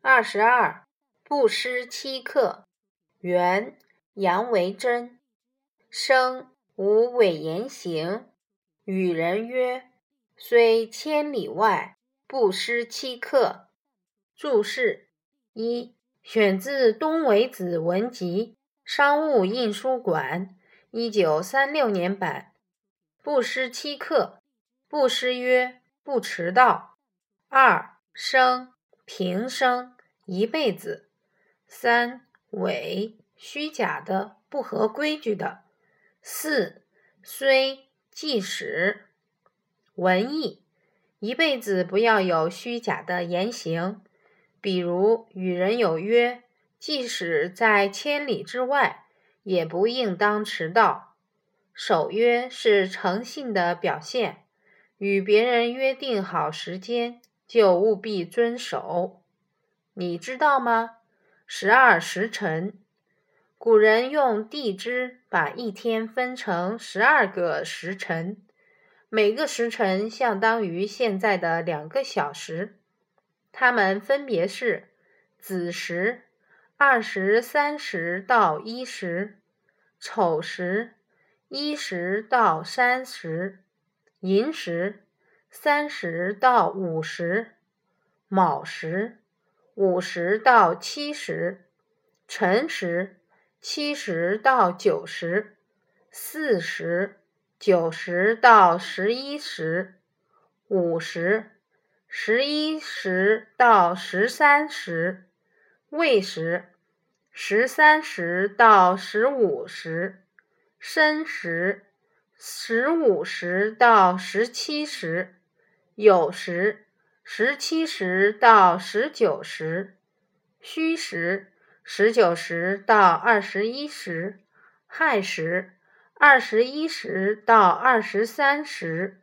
二十二，不失七客。元，杨维真。生，无伪言行。与人曰：“虽千里外，不失七客。”注释一，选自《东维子文集》商务印书馆，一九三六年版。不失七客，不失曰不迟到。二，生。平生一辈子，三伪虚假的不合规矩的，四虽即使文艺一辈子不要有虚假的言行，比如与人有约，即使在千里之外，也不应当迟到。守约是诚信的表现，与别人约定好时间。就务必遵守，你知道吗？十二时辰，古人用地支把一天分成十二个时辰，每个时辰相当于现在的两个小时。它们分别是子时二十三时到一时，丑时一时到三时，寅时。三十到五十，卯时五十到七十，辰时七十到九十，巳时九十到十一时，午时十一时到十三时，未时十三时到十五时，申时十五时到十七时。酉时十七时到十九时，戌时十九时到二十一时，亥时二十一时到二十三时，